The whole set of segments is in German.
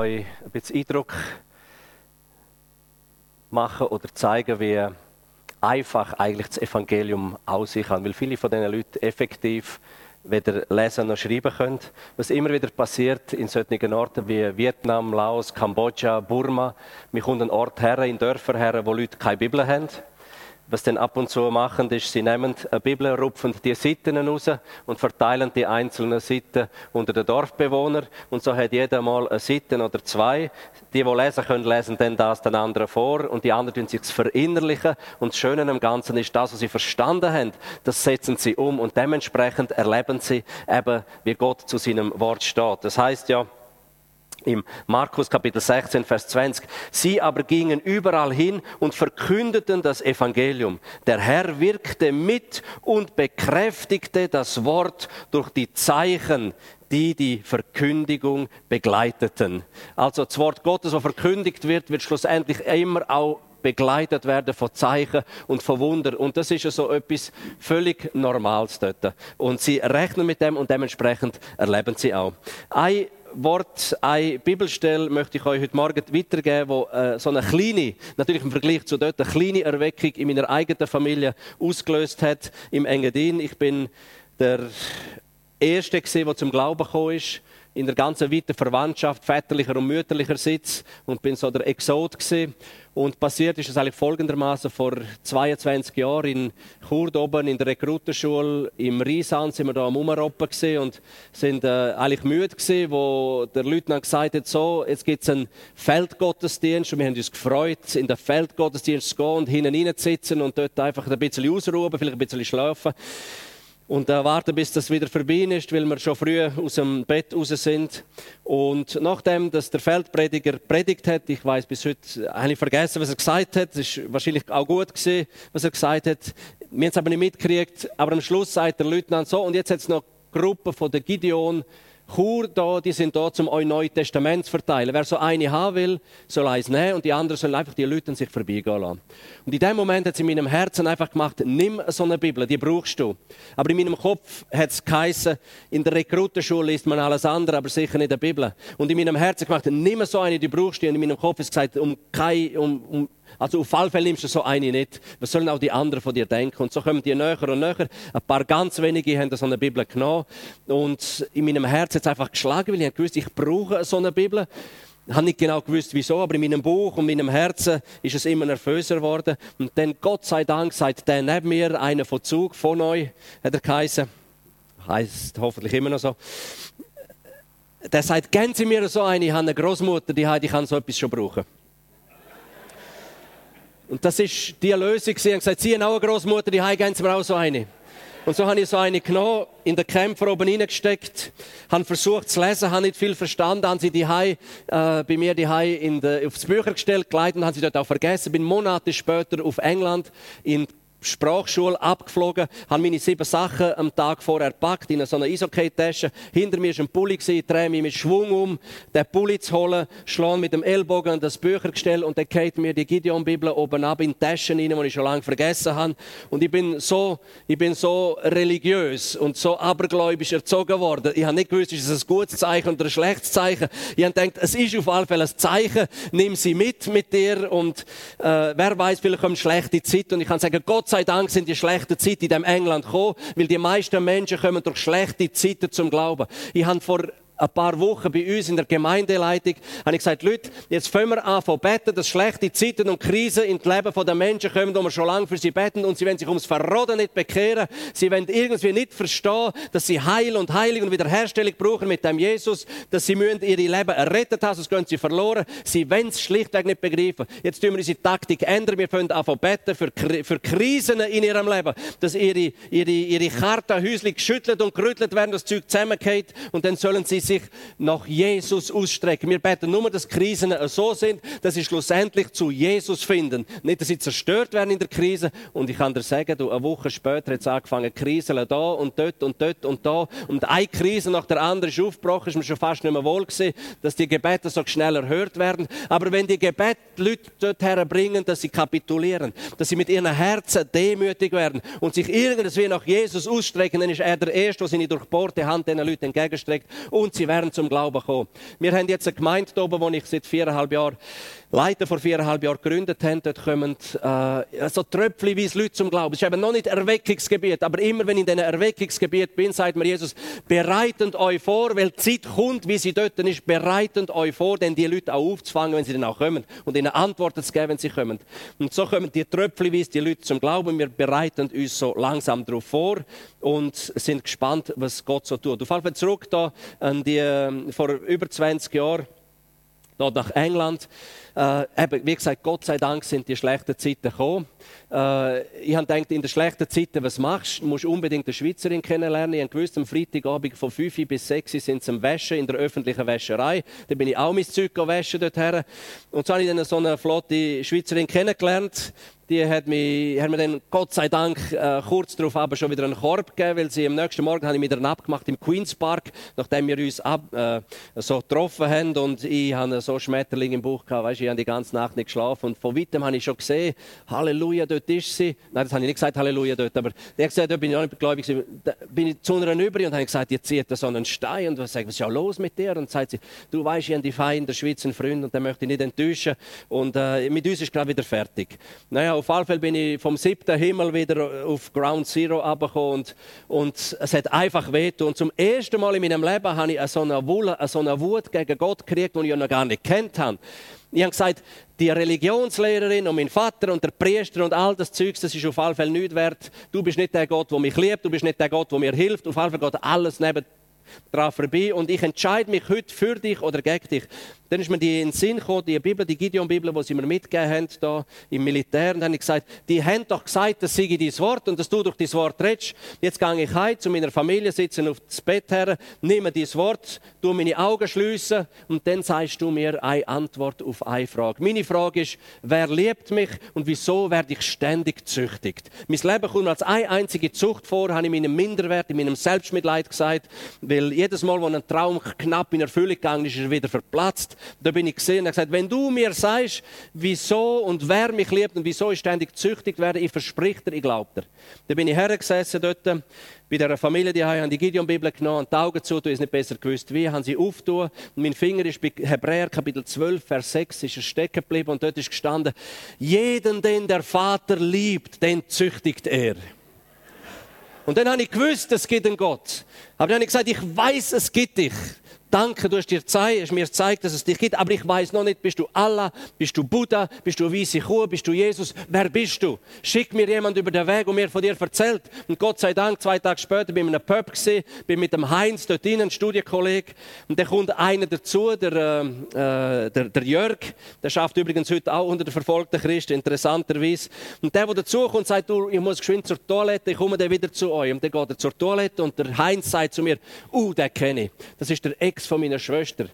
euch ein bisschen Eindruck machen oder zeigen, wie einfach eigentlich das Evangelium aussehen kann. Weil viele von diesen Leuten effektiv weder lesen noch schreiben können. Was immer wieder passiert in solchen Orten wie Vietnam, Laos, Kambodscha, Burma, wir kommen an Ort her, in Dörfer her, wo Leute keine Bibel haben was sie ab und zu machen, ist, sie nehmen eine Bibel, rupfen die Seiten raus und verteilen die einzelnen Seiten unter den Dorfbewohnern. Und so hat jeder mal eine Seite oder zwei. Die, die lesen können, lesen dann das den anderen vor und die anderen tun sich verinnerlichen. Und das Schöne am Ganzen ist, das, was sie verstanden haben, das setzen sie um und dementsprechend erleben sie eben, wie Gott zu seinem Wort steht. Das heißt ja, im Markus Kapitel 16, Vers 20. Sie aber gingen überall hin und verkündeten das Evangelium. Der Herr wirkte mit und bekräftigte das Wort durch die Zeichen, die die Verkündigung begleiteten. Also das Wort Gottes, das verkündigt wird, wird schlussendlich immer auch begleitet werden von Zeichen und von Wunder. Und das ist ja so etwas völlig Normales dort. Und sie rechnen mit dem und dementsprechend erleben sie auch. Ein Wort, eine Bibelstelle möchte ich euch heute Morgen weitergeben, wo äh, so eine kleine, natürlich im Vergleich zu dort, eine kleine Erweckung in meiner eigenen Familie ausgelöst hat im Engadin. Ich bin der Erste, der zum Glauben gekommen ist in der ganzen weiten Verwandtschaft, väterlicher und mütterlicher Sitz und bin so der Exot gewesen. Und passiert ist es eigentlich folgendermaßen. Vor 22 Jahren in Chur oben in der Rekrutenschule im Rheinland sind wir da am Umroppen und sind äh, eigentlich müde gewesen, wo der Leutnant gesagt hat, so, jetzt es einen Feldgottesdienst. Und wir haben uns gefreut, in den Feldgottesdienst zu gehen und hinten reinzusitzen und dort einfach ein bisschen ausruhen, vielleicht ein bisschen schlafen und äh, warten, bis das wieder vorbei ist, weil wir schon früh aus dem Bett raus sind. Und nachdem, dass der Feldprediger predigt hat, ich weiß bis heute, habe ich vergessen, was er gesagt hat. Es ist wahrscheinlich auch gut gewesen, was er gesagt hat. Wir haben es aber nicht mitgekriegt. Aber am Schluss sagt der Leutnant so, und jetzt hat es noch Gruppe von der Gideon Chur da, die sind da, um euch Neue Testament zu verteilen. Wer so eine haben will, soll eins nehmen und die anderen sollen einfach die Leute sich vorbeigehen lassen. Und in dem Moment hat es in meinem Herzen einfach gemacht, nimm so eine Bibel, die brauchst du. Aber in meinem Kopf hat es geheißen, in der Rekrutenschule liest man alles andere, aber sicher nicht die Bibel. Und in meinem Herzen gemacht, nimm so eine, die brauchst du. Und in meinem Kopf ist gesagt, um, kein, um, um also auf alle Fälle nimmst du so eine nicht. Was sollen auch die anderen von dir denken? Und so kommen die näher und näher. Ein paar ganz wenige haben so eine Bibel genommen. Und in meinem Herz hat es einfach geschlagen, weil ich gewusst, ich brauche so eine Bibel. Ich habe nicht genau gewusst, wieso, aber in meinem Buch und meinem Herzen ist es immer nervöser geworden. Und dann, Gott sei Dank, sagt der neben mir, einer von Zug, von euch, hat er geheißen. Heißt hoffentlich immer noch so. Der sagt, geben Sie mir so eine, ich habe eine Großmutter, die hat, ich kann so etwas schon brauchen. Und das ist die Lösung. Sie haben gesagt, Sie haben auch eine Großmutter, die haben Sie mir auch so eine. Und so habe ich so eine genommen, in den Kämpfer oben reingesteckt, habe versucht zu lesen, habe nicht viel verstanden, haben sie die äh, bei mir die aufs Bücher gestellt, geleitet und haben sie dort auch vergessen. Bin Monate später auf England in Sprachschule abgeflogen, habe meine sieben Sachen am Tag vorher gepackt in so einer Eishockey-Tasche. Hinter mir war ein Pulli, drehe mich mit Schwung um, den Pulli zu holen, schlage mit dem Ellbogen an das Büchergestell und dann geht mir die Gideon-Bibel oben ab in die Taschen rein, die ich schon lange vergessen habe. Und ich bin so, ich bin so religiös und so abergläubisch erzogen worden. Ich habe nicht gewusst, ist es ein gutes Zeichen oder ein schlechtes Zeichen. Ich habe gedacht, es ist auf alle Fälle ein Zeichen, nimm sie mit mit dir und äh, wer weiß, vielleicht kommt schlechte Zeit und ich kann sagen, Gott sei Dank sind die schlechten Zeiten in dem England gekommen, weil die meisten Menschen kommen durch schlechte Zeiten zum Glauben. Ich habe vor ein paar Wochen bei uns in der Gemeindeleitung, habe ich gesagt, Leute, jetzt fangen wir an zu beten, dass schlechte Zeiten und Krisen in das Leben der Menschen kommen, wo wir schon lange für sie beten und sie wollen sich ums Verroden nicht bekehren. Sie wollen irgendwie nicht verstehen, dass sie Heil und Heilung und Wiederherstellung brauchen mit dem Jesus, dass sie müssen ihre Leben errettet haben, sonst gehen sie verloren. Sie wollen es schlichtweg nicht begreifen. Jetzt tun wir unsere Taktik ändern. Wir fangen an zu beten für, für Krisen in ihrem Leben, dass ihre, ihre, ihre Karten häuslich geschüttelt und gerüttelt werden, das Zeug zusammengeht und dann sollen sie sich nach Jesus ausstrecken. Wir beten nur, dass Krisen so sind, dass sie schlussendlich zu Jesus finden. Nicht, dass sie zerstört werden in der Krise. Und ich kann dir sagen, du, eine Woche später hat es angefangen, Krisen da und dort und dort und da. Und eine Krise nach der anderen ist aufgebrochen, ist mir schon fast nicht mehr wohl gewesen, dass die Gebete so schnell erhört werden. Aber wenn die Gebete Leute dort herbringen, dass sie kapitulieren, dass sie mit ihren Herzen demütig werden und sich irgendwie nach Jesus ausstrecken, dann ist er der Erste, der seine durchbohrte Hand diesen Leuten entgegenstreckt und sie wären zum Glauben gekommen. Wir haben jetzt eine Gemeinde oben, wo ich seit viereinhalb Jahren Leiter vor viereinhalb Jahren gegründet haben. Dort kommen äh, so tröpfchenweise Leute zum Glauben. Es ist eben noch nicht Erweckungsgebiet, aber immer wenn ich in diesem Erweckungsgebiet bin, sagt mir Jesus, bereitet euch vor, weil die Zeit kommt, wie sie dort ist, bereitet euch vor, denn die Leute auch aufzufangen, wenn sie dann auch kommen und ihnen Antworten zu geben, wenn sie kommen. Und so kommen die tröpfchenweise die Leute zum Glauben. Wir bereiten uns so langsam darauf vor und sind gespannt, was Gott so tut. Auf jeden Fall zurück da die, ähm, vor über 20 Jahren, nach England. Äh, eben, wie gesagt, Gott sei Dank sind die schlechten Zeiten gekommen. Äh, ich habe gedacht, in den schlechten Zeiten, was machst du? musst unbedingt eine Schweizerin kennenlernen. Ich habe gewusst, am Freitagabend von 5 bis 6 sind sie am Waschen in der öffentlichen Wäscherei. Da bin ich auch mein Zeug waschen dorthin. Und so habe ich dann so eine flotte Schweizerin kennengelernt die hat, mich, hat mir dann Gott sei Dank äh, kurz darauf aber schon wieder einen Korb gegeben, weil sie am nächsten Morgen habe ich mit ihr abgemacht im Queen's Park, nachdem wir uns ab, äh, so getroffen haben und ich hatte so Schmetterling im Bauch gehabt, weißt, ich habe die ganze Nacht nicht geschlafen und von weitem habe ich schon gesehen, Halleluja, dort ist sie. Nein, das habe ich nicht gesagt, Halleluja dort, aber der hat gesagt, dort bin ich auch nicht gläubig da bin ich zu einer über und habe gesagt, jetzt zieht so einen Stein und was, was ist ja los mit dir? Und sagt sie, du weißt, ich habe die Feinde in der Schweiz einen Freund und den möchte ich nicht enttäuschen und äh, mit uns ist gerade wieder fertig. Naja, auf alle Fälle bin ich vom siebten Himmel wieder auf Ground Zero abgekommen und, und es hat einfach wehgetan. Und zum ersten Mal in meinem Leben habe ich so eine, Wulle, so eine Wut gegen Gott gekriegt, die ich noch gar nicht kennt habe. Ich habe gesagt, die Religionslehrerin und mein Vater und der Priester und all das Zeugs, das ist auf jeden Fall nichts wert. Du bist nicht der Gott, der mich liebt, du bist nicht der Gott, der mir hilft. Auf jeden Fall geht alles neben dran vorbei und ich entscheide mich heute für dich oder gegen dich. Dann ist mir die in den Sinn gekommen, die Bibel, die Gideon-Bibel, die sie mir mitgegeben haben, da im Militär. Und dann habe ich gesagt, die haben doch gesagt, das sei dein Wort und dass du durch dein Wort redest. Jetzt gehe ich heim zu meiner Familie, sitze auf das Bett her, nehme dein Wort, tu meine Augen schliessen und dann sagst du mir eine Antwort auf eine Frage. Meine Frage ist, wer liebt mich und wieso werde ich ständig züchtigt? Mein Leben kommt als eine einzige Zucht vor, habe ich meinem Minderwert, in meinem Selbstmitleid gesagt, weil jedes Mal, wo ein Traum knapp in Erfüllung gegangen ist, ist er wieder verplatzt. Da bin ich gesehen und habe gesagt, wenn du mir sagst, wieso und wer mich liebt und wieso ich ständig züchtigt werde, ich verspreche dir, ich glaube dir. Da bin ich hergesessen dort bei dieser Familie, die haben die Gideon-Bibel genommen und die Augen zu, du es nicht besser gewusst wie, haben sie aufgetan mein Finger ist bei Hebräer Kapitel 12, Vers 6 ist er stecken geblieben und dort ist gestanden, jeden, den der Vater liebt, den züchtigt er. Und dann habe ich gewusst, es gibt einen Gott. Aber dann habe ich gesagt, ich weiß, es gibt dich. Danke, du hast, dir gezeigt, hast mir gezeigt, dass es dich gibt, aber ich weiß noch nicht, bist du Allah, bist du Buddha, bist du weisse Kuh, bist du Jesus, wer bist du? Schick mir jemand über den Weg und mir von dir erzählt. Und Gott sei Dank, zwei Tage später bin ich in einem Pub gesehen, bin mit dem Heinz dort drinnen, ein Studienkollege, und da kommt einer dazu, der, äh, der, der Jörg, der schafft übrigens heute auch unter den verfolgten Christen, interessanterweise. Und der, der dazu kommt, sagt, du, ich muss geschwind zur Toilette, ich komme dann wieder zu euch. Und dann geht er zur Toilette und der Heinz sagt zu mir, uh, den kenne ich. Das ist der Ex von meiner Schwester.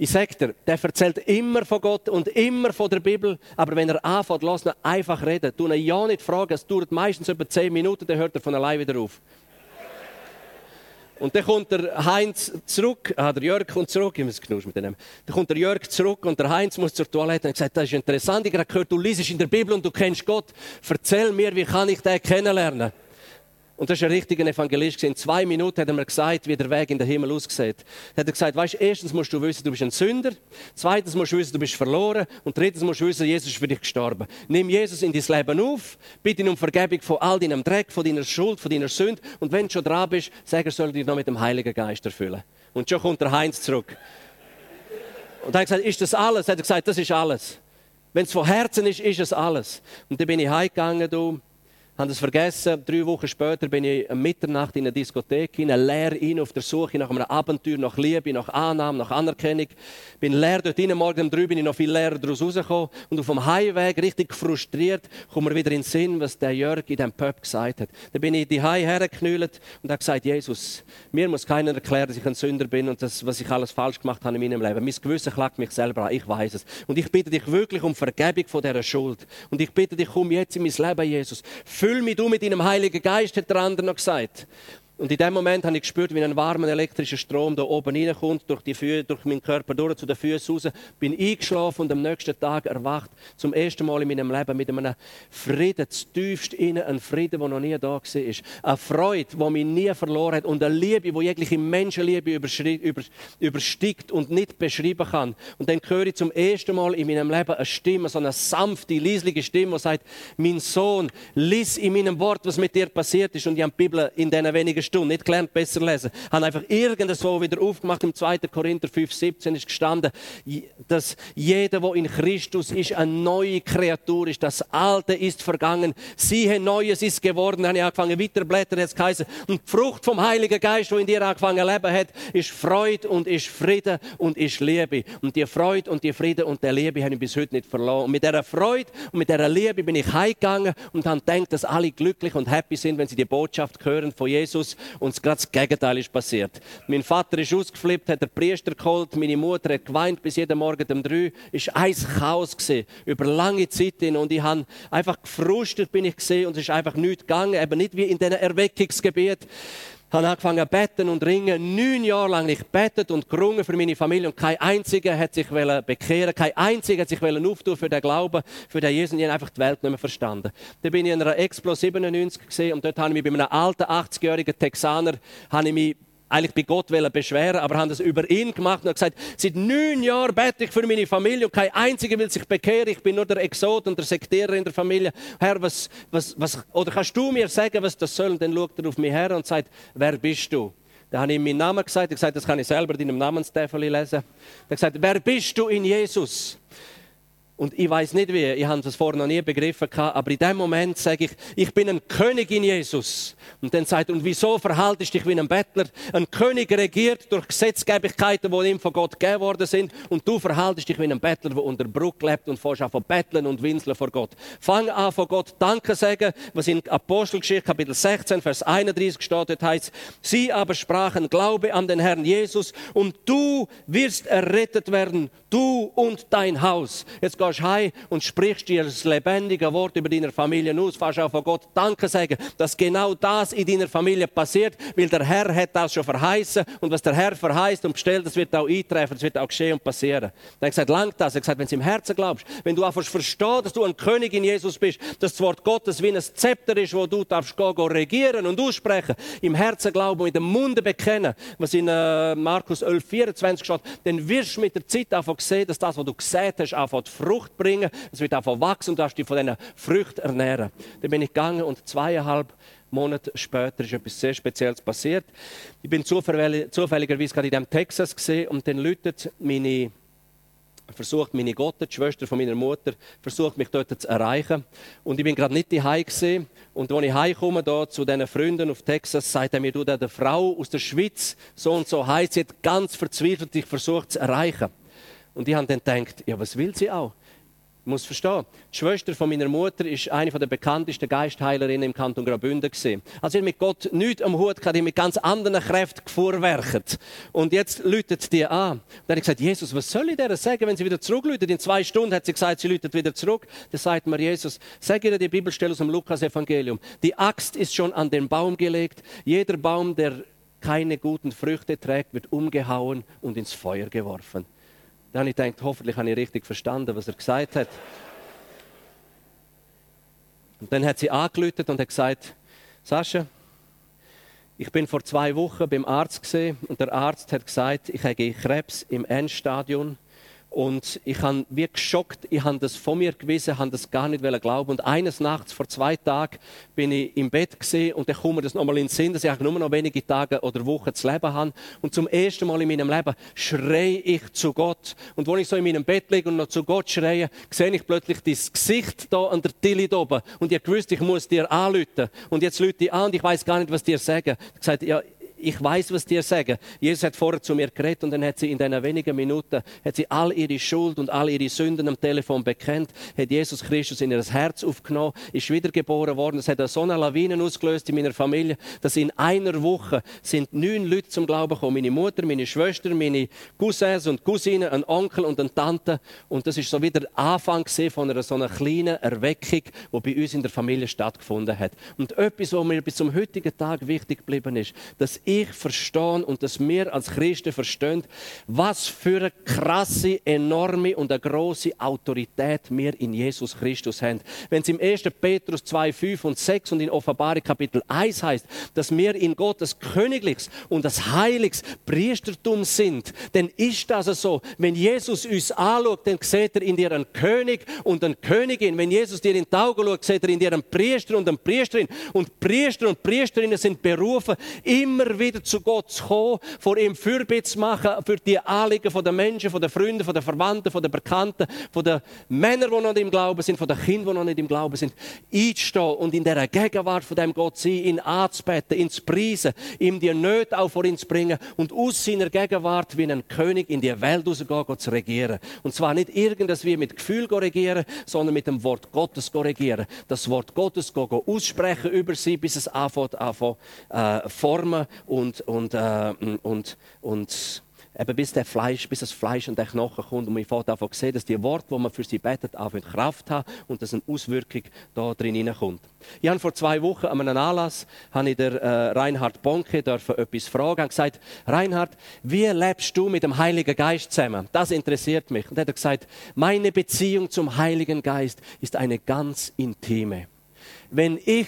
Ich sage dir, der erzählt immer von Gott und immer von der Bibel, aber wenn er anfängt, lass ihn einfach reden. Du ihn ja nicht fragen, es dauert meistens etwa zehn Minuten, dann hört er von allein wieder auf. Und dann kommt der Heinz zurück, ah, der Jörg kommt zurück, ich muss mit dem. Dann kommt der Jörg zurück und der Heinz muss zur Toilette und sagt, das ist interessant, ich habe gehört, du liest in der Bibel und du kennst Gott. Erzähl mir, wie kann ich den kennenlernen? Und das ist ein richtiger Evangelist. In zwei Minuten hat er mir gesagt, wie der Weg in den Himmel aussieht. Er hat gesagt, weißt, erstens musst du wissen, du bist ein Sünder. Zweitens musst du wissen, du bist verloren. Und drittens musst du wissen, Jesus ist für dich gestorben. Nimm Jesus in dein Leben auf. Bitte ihn um Vergebung von all deinem Dreck, von deiner Schuld, von deiner Sünde. Und wenn du schon dran bist, sag er, soll dich noch mit dem Heiligen Geist erfüllen. Und schon kommt der Heinz zurück. Und er hat gesagt, ist das alles? Er hat gesagt, das ist alles. Wenn es von Herzen ist, ist es alles. Und dann bin ich heimgegangen, du habe es vergessen. Drei Wochen später bin ich um Mitternacht in eine Diskothek hinein, leer in auf der Suche nach einem Abenteuer, nach Liebe, nach Annahme, nach Anerkennung. Bin leer dort hinein. Morgen um drei bin ich noch viel leerer daraus rausgekommen. Und auf dem Heimweg, richtig frustriert, kommt mir wieder in den Sinn, was der Jörg in diesem Pub gesagt hat. Da bin ich die Hause hergeknüllt und habe gesagt, Jesus, mir muss keiner erklären, dass ich ein Sünder bin und das, was ich alles falsch gemacht habe in meinem Leben. Mein Gewissen klagt mich selber an. Ich weiß es. Und ich bitte dich wirklich um Vergebung von dieser Schuld. Und ich bitte dich, komm jetzt in mein Leben, Jesus. Füll mich du mit deinem Heiligen Geist, hat der andere noch gesagt. Und in dem Moment habe ich gespürt, wie ein warmer elektrischer Strom da oben reinkommt, durch, die Füße, durch meinen Körper durch, zu den Füßen raus. Bin eingeschlafen und am nächsten Tag erwacht. Zum ersten Mal in meinem Leben mit einem Frieden, tiefst innen, ein Frieden, der noch nie da war. Eine Freude, die mich nie verloren hat. Und eine Liebe, die jegliche Menschenliebe übersteigt und nicht beschreiben kann. Und dann höre ich zum ersten Mal in meinem Leben eine Stimme, so eine sanfte, leisliche Stimme, die sagt, mein Sohn, lies in meinem Wort, was mit dir passiert ist. Und ich habe die Bibel in diesen wenigen Stunden nicht gelernt, besser lesen. Habe einfach irgendwo wieder aufgemacht. Im 2. Korinther 5, 17 ist gestanden, dass jeder, der in Christus ist, eine neue Kreatur ist. Das Alte ist vergangen. Siehe, Neues ist geworden. Dann habe ich angefangen, weiterblättern, jetzt geheißen. Und die Frucht vom Heiligen Geist, die in dir angefangen zu leben hat, ist Freude und ist Friede und ist Liebe. Und die Freude und die Friede und die Liebe habe ich bis heute nicht verloren. Und mit dieser Freude und mit dieser Liebe bin ich heimgegangen und habe gedacht, dass alle glücklich und happy sind, wenn sie die Botschaft hören von Jesus und gerade das Gegenteil ist passiert. Mein Vater ist ausgeflippt, hat den Priester geholt, meine Mutter hat geweint bis jeden Morgen um drei. Es war ein Chaos gewesen, über lange Zeit hin und ich habe einfach gefrustet bin ich gesehen und es ist einfach nichts gegangen, eben nicht wie in diesen Erweckungsgebieten habe angefangen zu beten und ringen. Neun Jahre lang ich betet und gerungen für meine Familie und kein einziger hat sich bekehren, kein einziger hat sich auftun für den Glauben, für den Jesus und ich habe einfach die Welt nicht mehr verstanden. Dann bin ich in einer Explo 97 gesehen und dort habe ich mich bei einem alten 80-jährigen Texaner habe ich mich eigentlich bei Gott beschweren, aber haben das über ihn gemacht und gesagt, seit neun Jahren bete ich für meine Familie und kein einziger will sich bekehren. Ich bin nur der Exot und der Sektierer in der Familie. Herr, was, was, was, oder kannst du mir sagen, was das soll? Und dann schaut er auf mich her und sagt, wer bist du? Dann habe ich ihm meinen Namen gesagt. Er gesagt, das kann ich selber in einem Namenstafel lesen. Er hat gesagt, wer bist du in Jesus? Und ich weiß nicht wie, ich habe das vorher noch nie begriffen, aber in dem Moment sage ich, ich bin ein König in Jesus. Und dann sagt und wieso verhaltest du dich wie ein Bettler? Ein König regiert durch Gesetzgebigkeiten, die ihm von Gott gegeben worden sind. Und du verhaltest dich wie ein Bettler, der unter Bruck lebt und fährst an von betteln und winseln vor Gott. Fang an von Gott Danke sagen, was in Apostelgeschichte Kapitel 16, Vers 31 steht, heißt, sie aber sprachen, glaube an den Herrn Jesus und du wirst errettet werden, du und dein Haus. Jetzt gehst heim und sprichst dir das lebendige Wort über deine Familie aus, fast auch von Gott Danke sagen, dass genau das in deiner Familie passiert, weil der Herr hat das schon verheißen und was der Herr verheißt und bestellt, das wird auch eintreffen, das wird auch geschehen und passieren. Dann hat gesagt, langt das. Er hat gesagt, wenn du im Herzen glaubst, wenn du einfach verstehst, dass du ein König in Jesus bist, dass das Wort Gottes wie ein Zepter ist, wo du darfst gehen, gehen regieren und aussprechen, im Herzen glauben und mit dem Munde bekennen, was in äh, Markus 11, 24 steht, dann wirst du mit der Zeit einfach sehen, dass das, was du gesät hast, anfängt Frucht Frucht bringen, es wird einfach wachsen und du dich von diesen Früchten ernähren. Dann bin ich gegangen und zweieinhalb Monate später ist etwas sehr Spezielles passiert. Ich bin zufälligerweise gerade in dem Texas gesehen und dann läutet meine versucht meine Gotte, die Schwester von meiner Mutter, versucht mich dort zu erreichen. Und ich bin gerade nicht daheim gesehen. Und als ich heimkomme da zu diesen Freunden auf Texas, sagt er mir, du, der Frau aus der Schweiz, so und so heißt, sie hat ganz verzweifelt dich versucht zu erreichen. Und ich habe dann gedacht, ja, was will sie auch? Muss verstehen. Die Schwester von meiner Mutter ist eine der bekanntesten Geistheilerinnen im Kanton Graubünden gesehen. Also ich mit Gott nichts am Hut gehabt, ich mit ganz anderen Kräften gefuhrwerkt. Und jetzt läutet die an. Und dann habe ich gesagt, Jesus, was soll ich der sagen, wenn sie wieder zurückläutet? In zwei Stunden hat sie gesagt, sie läutet wieder zurück. Dann sagt mir Jesus, sag ihr die Bibelstelle aus dem Lukas-Evangelium. Die Axt ist schon an den Baum gelegt. Jeder Baum, der keine guten Früchte trägt, wird umgehauen und ins Feuer geworfen. Dann habe ich gedacht, hoffentlich habe ich richtig verstanden, was er gesagt hat. Und dann hat sie angelötet und hat gesagt, Sascha, ich bin vor zwei Wochen beim Arzt gesehen und der Arzt hat gesagt, ich habe Krebs im Endstadium und ich habe wie geschockt, ich habe das von mir gewissen, habe das gar nicht glauben. Und eines Nachts, vor zwei Tagen, bin ich im Bett gesehen und dann kommt mir das nochmal in den Sinn, dass ich nur noch wenige Tage oder Wochen zu leben habe. Und zum ersten Mal in meinem Leben schreie ich zu Gott. Und wenn ich so in meinem Bett liege und noch zu Gott schreie, sehe ich plötzlich das Gesicht da an der Tilly oben. Und ich wusste, ich muss dir anrufen. Und jetzt lüte ich an und ich weiß gar nicht, was dir sagen. Ich gesagt, ja, ich weiß, was dir sagen. Jesus hat vorher zu mir geredet und dann hat sie in diesen wenigen Minuten hat sie all ihre Schuld und all ihre Sünden am Telefon bekennt, hat Jesus Christus in ihr Herz aufgenommen, ist wiedergeboren worden. Es hat so eine Lawine ausgelöst in meiner Familie, dass in einer Woche sind neun Leute zum Glauben gekommen. Meine Mutter, meine Schwester, meine Cousins und Cousinen, ein Onkel und eine Tante. Und das ist so wieder der Anfang von einer so einer kleinen Erweckung, die bei uns in der Familie stattgefunden hat. Und etwas, was mir bis zum heutigen Tag wichtig geblieben ist, dass ich verstehe und dass wir als Christen verstehen, was für eine krasse, enorme und eine große Autorität wir in Jesus Christus haben. Wenn es im 1. Petrus 2, 5 und 6 und in Offenbarung Kapitel 1 heißt, dass wir in Gottes königliches und das heiliges Priestertum sind, dann ist das so. Wenn Jesus uns anschaut, dann sieht er in dir einen König und eine Königin. Wenn Jesus dir in die Augen schaut, sieht er in dir einen Priester und eine Priesterin. Und Priester und Priesterinnen sind berufen, immer wieder zu Gott zu kommen, vor ihm Fürbitte zu machen für die Anliegen der Menschen, der Freunde, der Verwandten, der Bekannten, der Männer, die noch nicht im Glauben sind, den Kindern, die noch nicht im Glauben sind, einzustehen und in dieser Gegenwart von dem Gott sein, ihn anzubeten, ihn zu preisen, ihm die Nöte auch vor ihn zu bringen und aus seiner Gegenwart wie ein König in die Welt rauszugehen, zu regieren. Und zwar nicht irgendwas wie mit Gefühl regieren, sondern mit dem Wort Gottes regieren. Das Wort Gottes aussprechen über sie, bis es anfängt, anfängt äh, formen und, und, äh, und, und eben bis, der Fleisch, bis das Fleisch und der Knochen kommt und man fängt davon sehen, dass die Worte, die man für sie betet, anfangen Kraft haben und dass eine Auswirkung da drin hineinkommt. Ich habe vor zwei Wochen an einem Anlass habe ich der äh, Reinhard Bonke dürfen etwas fragen und gesagt, Reinhard, wie lebst du mit dem Heiligen Geist zusammen? Das interessiert mich. Und er hat gesagt, meine Beziehung zum Heiligen Geist ist eine ganz intime wenn ich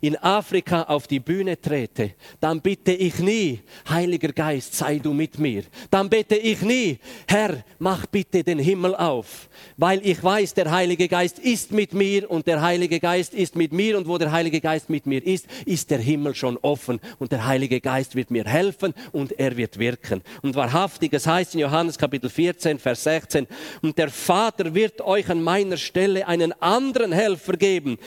in Afrika auf die Bühne trete, dann bitte ich nie, Heiliger Geist, sei du mit mir. Dann bitte ich nie, Herr, mach bitte den Himmel auf, weil ich weiß, der Heilige Geist ist mit mir und der Heilige Geist ist mit mir und wo der Heilige Geist mit mir ist, ist der Himmel schon offen und der Heilige Geist wird mir helfen und er wird wirken. Und wahrhaftig, es heißt in Johannes Kapitel 14, Vers 16, und der Vater wird euch an meiner Stelle einen anderen Helfer geben,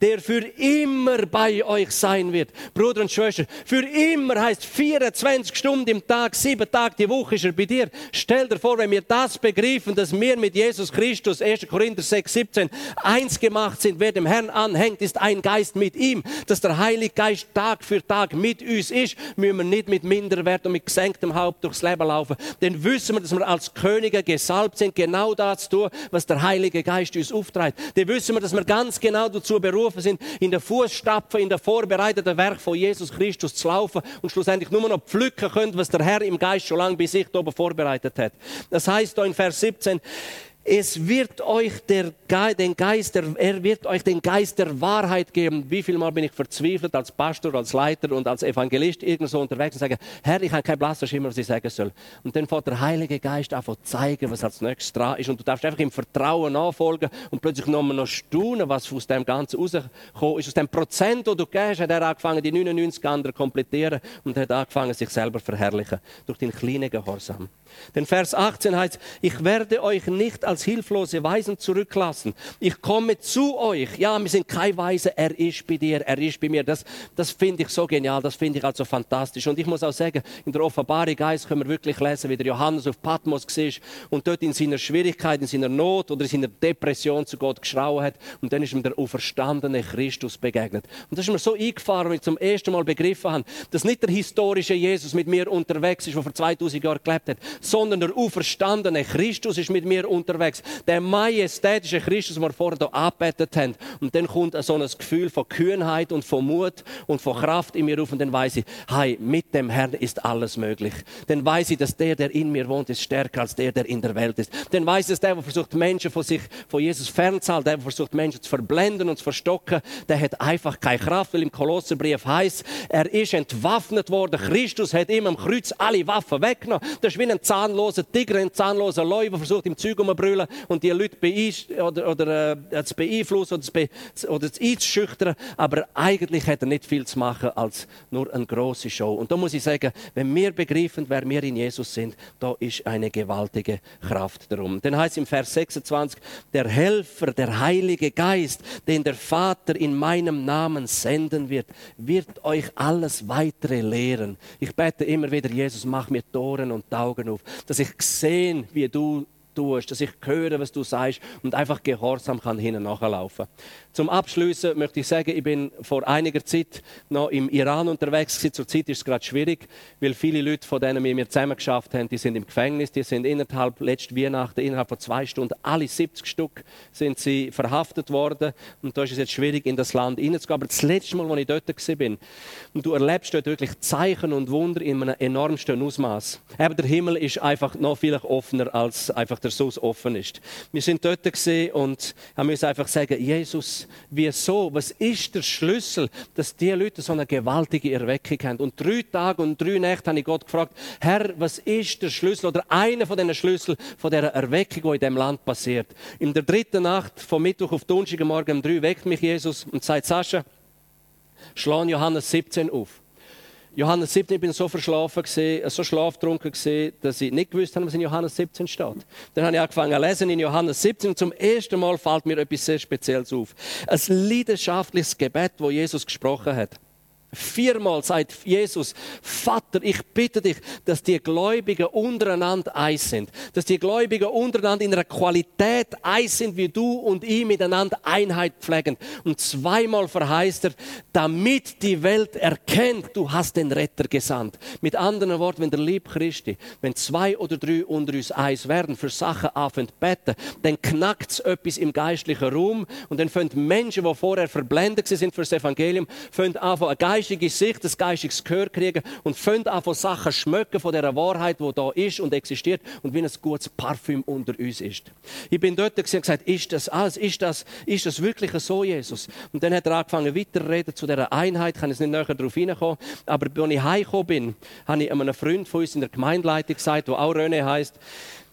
der für immer bei euch sein wird. Bruder und Schwester, für immer heißt 24 Stunden im Tag, sieben Tage die Woche ist er bei dir. Stell dir vor, wenn wir das begreifen, dass wir mit Jesus Christus, 1. Korinther 6, 17, eins gemacht sind, wer dem Herrn anhängt, ist ein Geist mit ihm. Dass der Heilige Geist Tag für Tag mit uns ist, müssen wir nicht mit Minderwert und mit gesenktem Haupt durchs Leben laufen. Denn wissen wir, dass wir als Könige gesalbt sind, genau das zu tun, was der Heilige Geist uns auftreibt. Dann wissen wir, dass wir ganz genau dazu berufen berufen sind, in der Fußstapfen, in der vorbereiteten Werk von Jesus Christus zu laufen und schlussendlich nur noch pflücken können, was der Herr im Geist schon lange bei sich oben vorbereitet hat. Das heißt da in Vers 17, es wird euch der den Geist, der, er wird euch den Geist der Wahrheit geben. Wie viel Mal bin ich verzweifelt als Pastor, als Leiter und als Evangelist irgendwo unterwegs und sage, Herr, ich habe kein blasser Schimmer, was ich sagen soll. Und dann fährt der Heilige Geist einfach zeigen, was als nächstes dran ist. Und du darfst einfach im Vertrauen nachfolgen und plötzlich nochmal noch staunen, was aus dem Ganzen rausgekommen ist. Aus dem Prozent, das du gehst, hat er angefangen, die 99 anderen komplettieren und hat angefangen, sich selber zu verherrlichen. Durch den kleinen Gehorsam. Denn Vers 18 heißt, ich werde euch nicht als hilflose Weisen zurücklassen. Ich komme zu euch. Ja, wir sind kein Weise, er ist bei dir, er ist bei mir. Das, das finde ich so genial, das finde ich also fantastisch. Und ich muss auch sagen, in der Offenbarung Geist können wir wirklich lesen, wie der Johannes auf Patmos war und dort in seiner Schwierigkeit, in seiner Not oder in seiner Depression zu Gott geschrauen hat. Und dann ist ihm der auferstandene Christus begegnet. Und das ist mir so eingefahren, wenn ich zum ersten Mal begriffen habe, dass nicht der historische Jesus mit mir unterwegs ist, der vor 2000 Jahren gelebt hat, sondern der auferstandene Christus ist mit mir unterwegs. Der majestätische Christus, den wir vorher hier angebetet haben. Und dann kommt so ein Gefühl von Kühnheit und von Mut und von Kraft in mir auf und dann weiß ich, hey, mit dem Herrn ist alles möglich. Dann weiß ich, dass der, der in mir wohnt, ist stärker als der, der in der Welt ist. Dann weiß ich, dass der, der versucht, Menschen von sich, von Jesus fernzuhalten, der, der versucht, Menschen zu verblenden und zu verstocken, der hat einfach keine Kraft, weil im Kolosserbrief heißt, er ist entwaffnet worden. Christus hat ihm am Kreuz alle Waffen weggenommen. Das ist wie ein zahnloser Tiger, ein zahnloser Leu, der versucht, im Zeug umzubringen brüllen und die Leute oder, oder, äh, zu beeinflussen oder zu, be oder zu einzuschüchtern. Aber eigentlich hat er nicht viel zu machen als nur eine große Show. Und da muss ich sagen, wenn wir begreifen, wer wir in Jesus sind, da ist eine gewaltige Kraft darum. Dann heißt im Vers 26, der Helfer, der Heilige Geist, den der Vater in meinem Namen senden wird, wird euch alles weitere lehren. Ich bete immer wieder, Jesus, mach mir Toren und Augen auf, dass ich sehen, wie du tust, dass ich höre, was du sagst und einfach gehorsam kann hinten nachlaufen. Zum Abschließen möchte ich sagen, ich bin vor einiger Zeit noch im Iran unterwegs gewesen. Zurzeit ist es gerade schwierig, weil viele Leute, von denen wir zusammen geschafft haben, die sind im Gefängnis, die sind innerhalb letzten Weihnachten, innerhalb von zwei Stunden, alle 70 Stück sind sie verhaftet worden und da ist es jetzt schwierig, in das Land hineinzugehen. Aber das letzte Mal, als ich dort war, und du erlebst dort wirklich Zeichen und Wunder in einem enormsten Ausmaß. Eben der Himmel ist einfach noch viel offener als einfach der so offen ist. Wir sind dort gesehen und haben uns einfach sagen, Jesus, wieso? Was ist der Schlüssel, dass die Leute so eine gewaltige Erweckung haben? Und drei Tage und drei Nächte habe ich Gott gefragt, Herr, was ist der Schlüssel oder einer von diesen Schlüsseln von dieser Erweckung, die in dem Land passiert? In der dritten Nacht, vom Mittwoch auf Donnerstag Morgen um drei, weckt mich Jesus und sagt, Sascha, schlag Johannes 17 auf. Johannes 17, ich bin so verschlafen gesehen, so schlaftrunken gesehen, dass ich nicht gewusst habe, was in Johannes 17 steht. Dann habe ich angefangen zu lesen in Johannes 17 und zum ersten Mal fällt mir etwas sehr Spezielles auf. Ein leidenschaftliches Gebet, wo Jesus gesprochen hat. Viermal sagt Jesus, Vater, ich bitte dich, dass die Gläubigen untereinander eins sind. Dass die Gläubigen untereinander in einer Qualität eins sind, wie du und ich miteinander Einheit pflegen. Und zweimal verheißt er, damit die Welt erkennt, du hast den Retter gesandt. Mit anderen Worten, wenn der Lieb Christi, wenn zwei oder drei unter uns eins werden, für Sachen anfangen beten, dann knackt es etwas im geistlichen Raum und dann fangen Menschen, die vorher verblendet sind für das Evangelium, fangen an, eine geistige Sicht, das geistiges Gehör kriegen und fängt an von Sachen schmecken, von dieser Wahrheit, die da ist und existiert und wie ein gutes Parfüm unter uns ist. Ich bin dort und gesagt, ist das alles? Ist das, ist das wirklich so, Jesus? Und dann hat er angefangen weiterzureden zu dieser Einheit. Ich kann jetzt nicht näher darauf hineinkommen. Aber als ich heimgekommen bin, habe ich einem Freund von uns in der Gemeindeleitung gesagt, der auch René heisst,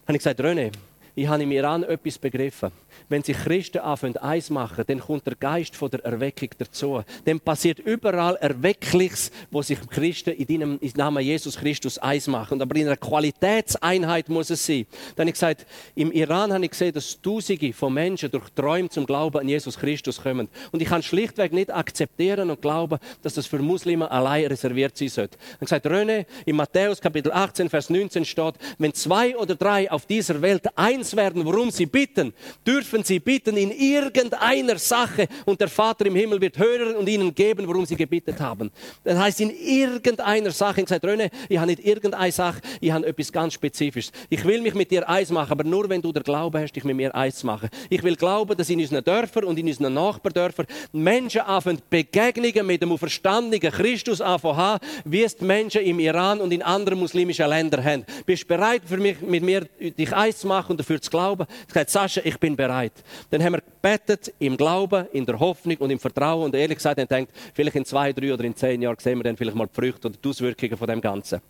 habe ich gesagt, René, ich habe im Iran etwas begriffen wenn sich Christen anfangen eins machen, dann kommt der Geist von der Erweckung dazu. Dann passiert überall Erweckliches, wo sich Christen in deinem in Namen Jesus Christus eins machen. Aber in einer Qualitätseinheit muss es sein. Dann habe ich gesagt, im Iran habe ich gesehen, dass Tausende von Menschen durch Träume zum Glauben an Jesus Christus kommen. Und ich kann schlichtweg nicht akzeptieren und glauben, dass das für Muslime allein reserviert sein sollte. Ich habe gesagt, René, in Matthäus Kapitel 18, Vers 19 steht, wenn zwei oder drei auf dieser Welt eins werden, worum sie bitten, dürfen dürfen sie bitten in irgendeiner Sache und der Vater im Himmel wird hören und ihnen geben, worum sie gebeten haben. Das heißt, in irgendeiner Sache. Ich Röne, ich habe nicht irgendeine Sache, ich habe etwas ganz Spezifisches. Ich will mich mit dir eins machen, aber nur wenn du der Glaube hast, dich mit mir eins zu machen. Ich will glauben, dass in unseren Dörfern und in unseren Nachbardörfern Menschen anfangen Begegnungen mit dem auferstandenen Christus anfangen wie es die Menschen im Iran und in anderen muslimischen Ländern haben. Bist du bereit, für mich, mit mir dich eins zu machen und dafür zu glauben? Ich gesagt, Sascha, ich bin bereit. Zeit. Dann haben wir gebetet im Glauben, in der Hoffnung und im Vertrauen und ehrlich gesagt, dann denkt, vielleicht in zwei, drei oder in zehn Jahren sehen wir dann vielleicht mal die Früchte oder die Auswirkungen von dem Ganzen.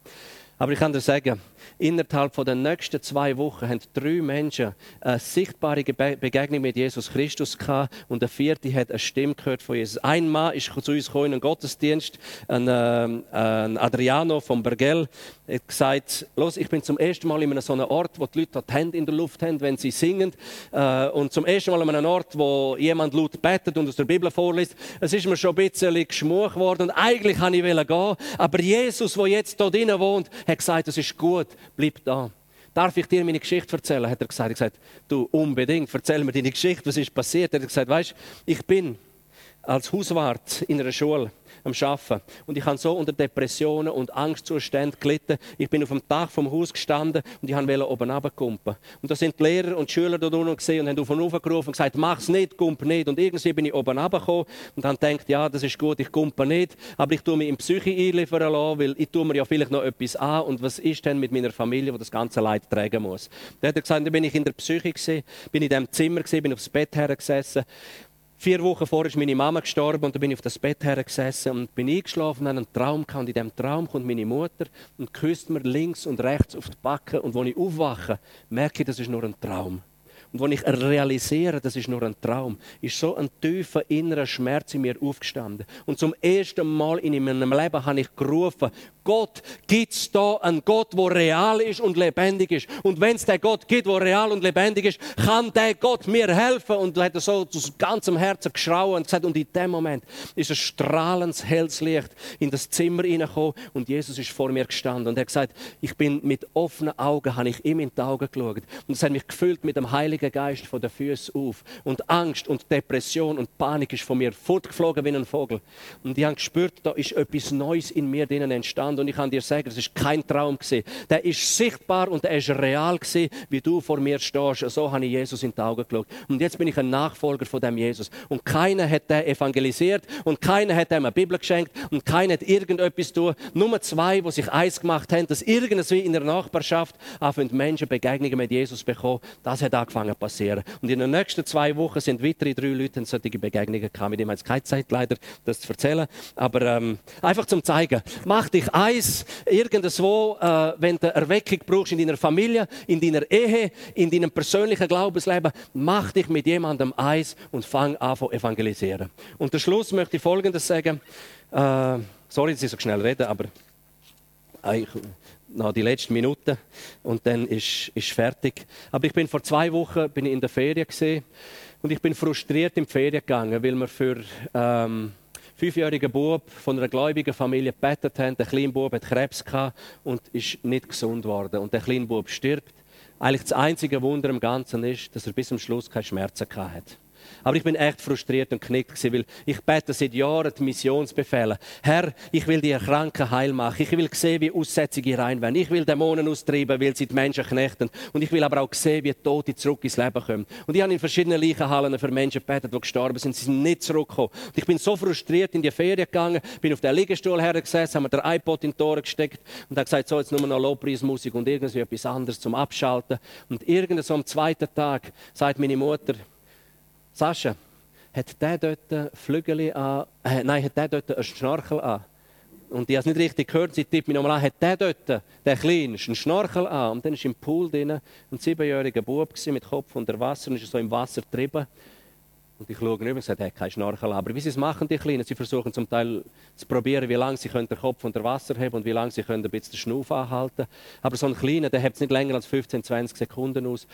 Aber ich kann dir sagen, innerhalb von den nächsten zwei Wochen haben drei Menschen eine sichtbare Begegnung mit Jesus Christus gehabt und der vierte hat eine Stimme gehört von Jesus. Ein Mann ist zu uns gekommen in einen Gottesdienst, ein, äh, ein Adriano vom Bergell, hat gesagt, los, ich bin zum ersten Mal in einem so einem Ort, wo die Leute die Hände in der Luft haben, wenn sie singen äh, und zum ersten Mal an einem Ort, wo jemand laut betet und aus der Bibel vorliest. Es ist mir schon ein bisschen geschmuch worden und eigentlich wollte ich gehen, aber Jesus, der jetzt hier drinnen wohnt, hat gesagt, es ist gut, bleib da. Darf ich dir meine Geschichte erzählen? Hat er gesagt. Ich gesagt, du unbedingt, erzähl mir deine Geschichte, was ist passiert? Er hat gesagt, weißt, ich bin als Hauswart in einer Schule am Arbeiten. Und ich habe so unter Depressionen und Angstzuständen gelitten. Ich bin auf dem Dach vom Haus gestanden und ich wollte oben runterkumpen. Und da sind die Lehrer und die Schüler da unten gesehen und haben auf und auf gerufen und gesagt, mach's nicht, kump nicht. Und irgendwie bin ich oben runtergekommen und habe gedacht, ja, das ist gut, ich kumpe nicht, aber ich tue mich in Psyche einliefern lassen, weil ich tue mir ja vielleicht noch etwas an und was ist denn mit meiner Familie, die das ganze Leid tragen muss. Dann hat er gesagt, dann bin ich in der Psyche gewesen, bin in dem Zimmer gewesen, bin aufs Bett hergesessen Vier Wochen vorher ist meine Mama gestorben und da bin ich auf das Bett hergesessen und bin eingeschlafen und einen Traum gehabt. Und in diesem Traum kommt meine Mutter und küsst mir links und rechts auf die Backen. Und als ich aufwache, merke ich, das ist nur ein Traum. Und wenn ich realisiere, das ist nur ein Traum, ist so ein tiefer innerer Schmerz in mir aufgestanden. Und zum ersten Mal in meinem Leben habe ich gerufen, Gott, gibt es da einen Gott, der real ist und lebendig ist? Und wenn es den Gott gibt, der real und lebendig ist, kann der Gott mir helfen? Und hat so aus ganzem Herzen geschrauen und gesagt, und in dem Moment ist ein strahlendes, helles Licht in das Zimmer hineingekommen und Jesus ist vor mir gestanden und er hat gesagt, ich bin mit offenen Augen, habe ich ihm in die Augen geschaut und es hat mich gefüllt mit dem Heiligen Geist von den Füßen auf und Angst und Depression und Panik ist von mir fortgeflogen wie ein Vogel und ich habe gespürt, da ist etwas Neues in mir drinnen entstanden und ich kann dir sagen, es ist kein Traum gewesen. Der ist sichtbar und er ist real gewesen, wie du vor mir stehst. So habe ich Jesus in die Augen geschaut. Und jetzt bin ich ein Nachfolger von dem Jesus. Und keiner hat den evangelisiert und keiner hat ihm eine Bibel geschenkt und keiner hat irgendetwas tun. Nur zwei, die sich eins gemacht haben, dass irgendwie in der Nachbarschaft anfangen Menschen Begegnungen mit Jesus bekommen. Das hat angefangen zu passieren. Und in den nächsten zwei Wochen sind weitere drei Leute solche Begegnungen gehabt. Mit dem hat es keine Zeit leider, das zu erzählen. Aber ähm, einfach zum zeigen. Mach dich ein eins, irgendwo, äh, wenn du Erweckung brauchst in deiner Familie, in deiner Ehe, in deinem persönlichen Glaubensleben, mach dich mit jemandem eins und fang an zu evangelisieren. Und der Schluss möchte ich Folgendes sagen. Äh, sorry, dass ich so schnell rede, aber äh, noch die letzten Minuten und dann ist, ist fertig. Aber ich bin vor zwei Wochen bin ich in der Ferien gesehen und ich bin frustriert in die Ferien gegangen, weil wir für ähm, fünfjähriger Bub von einer gläubigen Familie gebetet haben. Der kleine Bub hat Krebs gehabt und ist nicht gesund worden. Und der kleine Bub stirbt. Eigentlich das einzige Wunder im Ganzen ist, dass er bis zum Schluss keine Schmerzen gehabt hat. Aber ich bin echt frustriert und knickt weil ich bete seit Jahren die Missionsbefehle. Herr, ich will die Kranken heil machen. Ich will sehen, wie Aussätzige rein werden. Ich will Dämonen austreiben, weil sie die Menschen knechten. Und ich will aber auch sehen, wie Tote zurück ins Leben kommen. Und ich habe in verschiedenen Leichenhallen für Menschen gebetet, die gestorben sind. Sie sind nicht zurückgekommen. Und ich bin so frustriert in die Ferien gegangen, bin auf den Liegestuhl hergesessen, haben mir den iPod in die Ohren gesteckt und habe gesagt, so jetzt nur noch Lobpreismusik und irgendwie etwas anderes zum Abschalten. Und irgendwann so am zweiten Tag sagt meine Mutter, Sascha, hat der dort Flügel an, äh, nein, hat der dort einen Schnorchel an? Und ich habe es nicht richtig gehört, sie tippt mich nochmal an, hat der dort, der Kleine, einen Schnorchel an? Und dann war im Pool drin ein siebenjähriger Bub mit Kopf unter Wasser und ist so im Wasser getrieben. Und ich schaue rüber und sage, er hat keinen Schnorchel an. Aber wie sie es machen, die Kleinen, sie versuchen zum Teil zu probieren, wie lange sie den Kopf unter Wasser haben und wie lange sie ein bisschen den Schnuff anhalten. Aber so ein Kleiner, der hält es nicht länger als 15, 20 Sekunden aus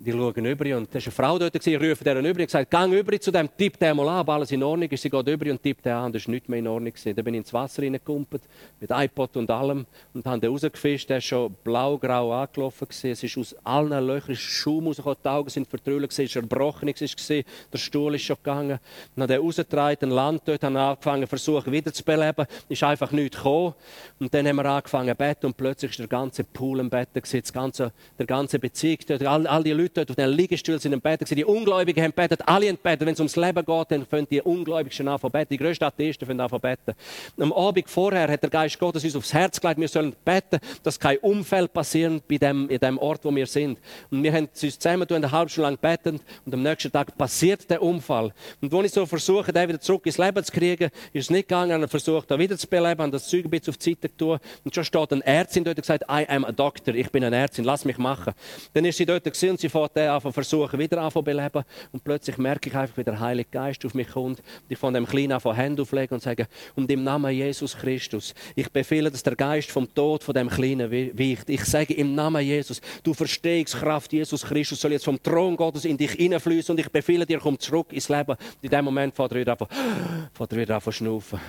die schauen über und da war eine Frau dort, ich rufe deren über und gesagt, gang über zu dem, tipp den mal an, ob alles in Ordnung ist. Sie geht über und tippt an und das war nichts mehr in Ordnung. Dann bin ich ins Wasser reingekumpelt, mit iPod und allem und habe den rausgefischt. Der war schon blau-grau angelaufen. Es ist aus allen Löchern Schaum rausgekommen, die Augen sind vertrüllt, es war erbrochen, der Stuhl ist schon gegangen. Dann habe den rausgetragen, ein Land dort, habe angefangen, versuchen wiederzubeleben. Ist einfach nichts gekommen. Und dann haben wir angefangen zu beten und plötzlich war der ganze Pool im Bett, das ganze, der ganze Bezirk, all, all die Leute Leute dort auf den Liegestuhl sind im Bett. Die Ungläubigen haben betet, alle haben betet. Wenn es ums Leben geht, dann können die Ungläubigen anfangen beten. Die grössten Atheisten können anfangen beten. Am Abend vorher hat der Geist Gottes uns aufs Herz gelegt, wir sollen beten, dass kein Unfall passiert bei dem, in dem Ort, wo wir sind. Und wir haben uns zusammen eine halbe Stunde lang beten und am nächsten Tag passiert der Unfall. Und als ich so versuche, den wieder zurück ins Leben zu kriegen, ist es nicht gegangen. Ich versucht, da wieder zu beleben, habe das Zeug ein bisschen auf die Seite getan. Und schon steht eine Ärztin dort und sagt, I am a doctor, ich bin eine Ärztin, lass mich machen. Dann ist sie dort und sie fährt den an versuchen, wieder an beleben. Und plötzlich merke ich einfach, wie der Heilige Geist auf mich kommt. Und ich von dem Kleinen an Hände auflegen und sage, und im Namen Jesus Christus, ich befehle, dass der Geist vom Tod von dem Kleinen weicht. Ich sage im Namen Jesus, du verstehst Kraft Jesus Christus soll jetzt vom Thron Gottes in dich hineinfließen und ich befehle dir, komm zurück ins Leben. Und in dem Moment fährt er wieder an, an schnaufen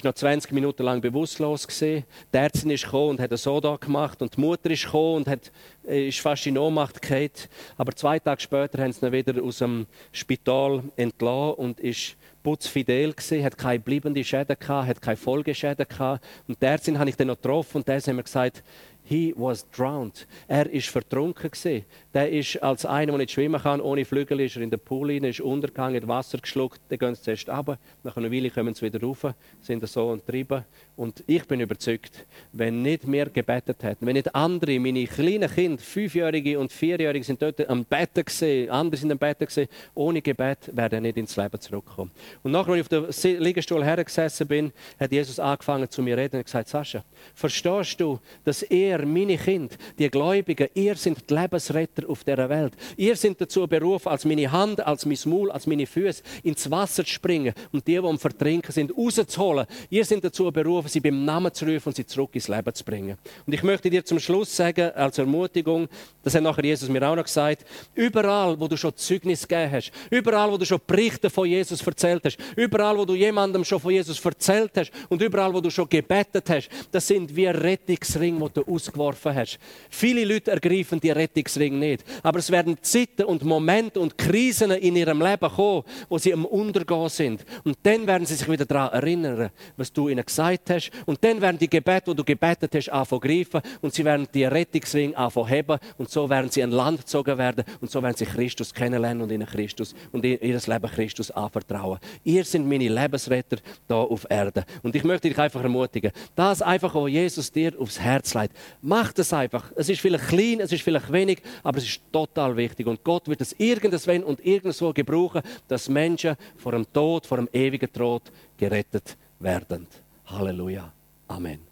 ist noch 20 Minuten lang bewusstlos gesehen. Die Ärztin ist und hat so da gemacht und die Mutter ist und hat, äh, ist fast in Ohnmacht gefallen. Aber zwei Tage später haben sie ihn wieder aus dem Spital entlassen und ist putzfidel gewesen, hat keine bleibenden Schäden gehabt, hat keine Folgeschäden gehabt. Und die Ärztin habe ich dann noch getroffen und der hat mir gesagt, He was drowned. Er ist vertrunken gewesen. Der ist als einer, der nicht schwimmen kann, ohne Flügel, ist er in den Pool rein, ist untergegangen, Wasser geschluckt. Dann gehen sie zuerst runter, nach einer Weile kommen sie wieder rauf, sind so und treiben. Und ich bin überzeugt, wenn nicht mehr gebetet hätten, wenn nicht andere, meine kleinen Kinder, Fünfjährige und Vierjährige, sind dort am Betten gesehen, andere sind am Betten gesehen, ohne Gebet wäre er nicht ins Leben zurückgekommen. Und nachdem ich auf dem Liegestuhl hergesessen bin, hat Jesus angefangen zu mir reden und gesagt, Sascha, verstehst du, dass er wir, meine Kinder, die Gläubigen, ihr seid die Lebensretter auf dieser Welt. Ihr seid dazu berufen, als meine Hand, als mein Maul, als meine Füße ins Wasser zu springen und die, die am Vertrinken sind, rauszuholen. Ihr seid dazu berufen, sie beim Namen zu rufen und sie zurück ins Leben zu bringen. Und ich möchte dir zum Schluss sagen, als Ermutigung, das hat nachher Jesus mir auch noch gesagt, überall, wo du schon Zeugnis gegeben hast, überall, wo du schon Berichte von Jesus erzählt hast, überall, wo du jemandem schon von Jesus erzählt hast und überall, wo du schon gebetet hast, das sind wie Rettungsring, wo du ausgeworfen hast. Viele Leute ergreifen die Rettungsring nicht, aber es werden Zeiten und Momente und Krisen in ihrem Leben kommen, wo sie am Untergehen sind. Und dann werden sie sich wieder daran erinnern, was du ihnen gesagt hast. Und dann werden die Gebete, wo du gebetet hast, anfangen greifen und sie werden die Rettungsring anfangen heben und so werden sie ein Land gezogen werden und so werden sie Christus kennenlernen und ihnen Christus und ihr Leben Christus anvertrauen. Ihr sind meine Lebensretter da auf Erde. Und ich möchte dich einfach ermutigen, das einfach, was Jesus dir aufs Herz legt, mach das einfach. Es ist vielleicht klein, es ist vielleicht wenig, aber es ist total wichtig. Und Gott wird es irgendwann und irgendwo gebrauchen, dass Menschen vor dem Tod, vor dem ewigen Tod gerettet werden. Halleluja. Amen.